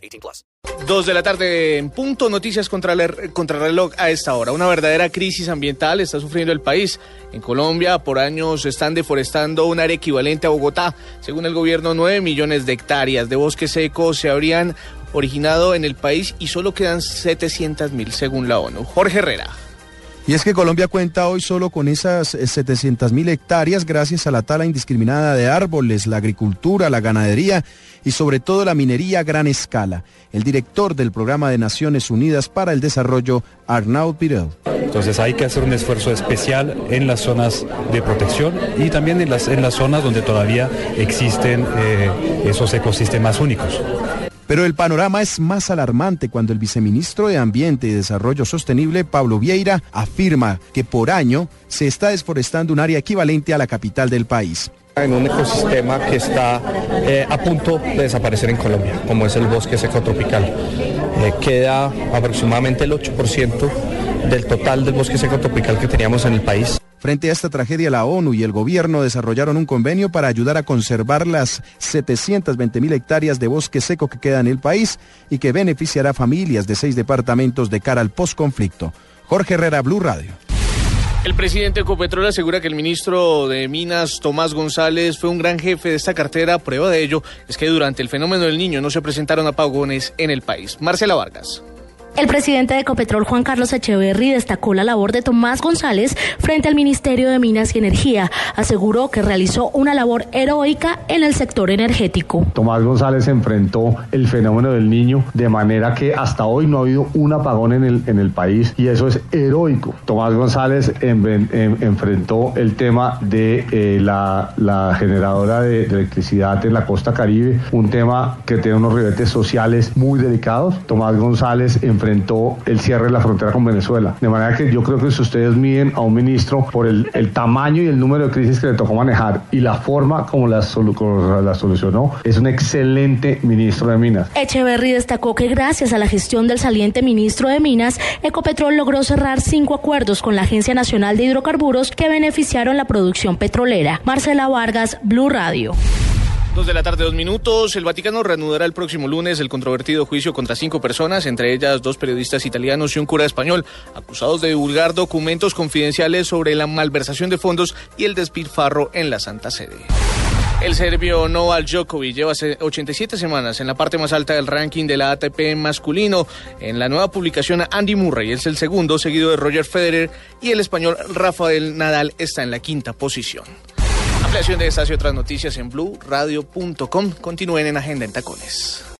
18 plus. Dos de la tarde en punto. Noticias contra el contra reloj a esta hora. Una verdadera crisis ambiental está sufriendo el país. En Colombia, por años están deforestando un área equivalente a Bogotá. Según el gobierno, 9 millones de hectáreas de bosque seco se habrían originado en el país y solo quedan 700 mil según la ONU. Jorge Herrera. Y es que Colombia cuenta hoy solo con esas 700 mil hectáreas gracias a la tala indiscriminada de árboles, la agricultura, la ganadería y sobre todo la minería a gran escala. El director del Programa de Naciones Unidas para el Desarrollo, Arnaud Pirel. Entonces hay que hacer un esfuerzo especial en las zonas de protección y también en las, en las zonas donde todavía existen eh, esos ecosistemas únicos. Pero el panorama es más alarmante cuando el viceministro de Ambiente y Desarrollo Sostenible, Pablo Vieira, afirma que por año se está desforestando un área equivalente a la capital del país en un ecosistema que está eh, a punto de desaparecer en Colombia, como es el bosque seco tropical. Eh, queda aproximadamente el 8% del total del bosque seco tropical que teníamos en el país. Frente a esta tragedia, la ONU y el gobierno desarrollaron un convenio para ayudar a conservar las 720 mil hectáreas de bosque seco que quedan en el país y que beneficiará a familias de seis departamentos de cara al postconflicto. Jorge Herrera, Blue Radio. El presidente de Ecopetrol asegura que el ministro de Minas, Tomás González, fue un gran jefe de esta cartera. Prueba de ello es que durante el fenómeno del niño no se presentaron apagones en el país. Marcela Vargas. El presidente de Ecopetrol, Juan Carlos Echeverry, destacó la labor de Tomás González frente al Ministerio de Minas y Energía. Aseguró que realizó una labor heroica en el sector energético. Tomás González enfrentó el fenómeno del niño de manera que hasta hoy no ha habido un apagón en el, en el país y eso es heroico. Tomás González enfrentó el tema de eh, la, la, generadora de, de electricidad en la costa caribe, un tema que tiene unos ribetes sociales muy delicados. Tomás González enfrentó enfrentó el cierre de la frontera con Venezuela. De manera que yo creo que si ustedes miden a un ministro por el, tamaño y el número de crisis que le tocó manejar y la forma como la, la solucionó, es un excelente ministro de Minas. Echeverry destacó que gracias a la gestión del saliente ministro de Minas, Ecopetrol logró cerrar cinco acuerdos con la Agencia Nacional de Hidrocarburos que beneficiaron la producción petrolera. Marcela Vargas, Blue Radio. Dos de la tarde, dos minutos. El Vaticano reanudará el próximo lunes el controvertido juicio contra cinco personas, entre ellas dos periodistas italianos y un cura español, acusados de divulgar documentos confidenciales sobre la malversación de fondos y el despilfarro en la Santa Sede. El serbio Novak Djokovic lleva 87 semanas en la parte más alta del ranking de la ATP masculino. En la nueva publicación, Andy Murray es el segundo, seguido de Roger Federer, y el español Rafael Nadal está en la quinta posición. Ampliación de estas y otras noticias en blueradio.com. Continúen en Agenda en Tacones.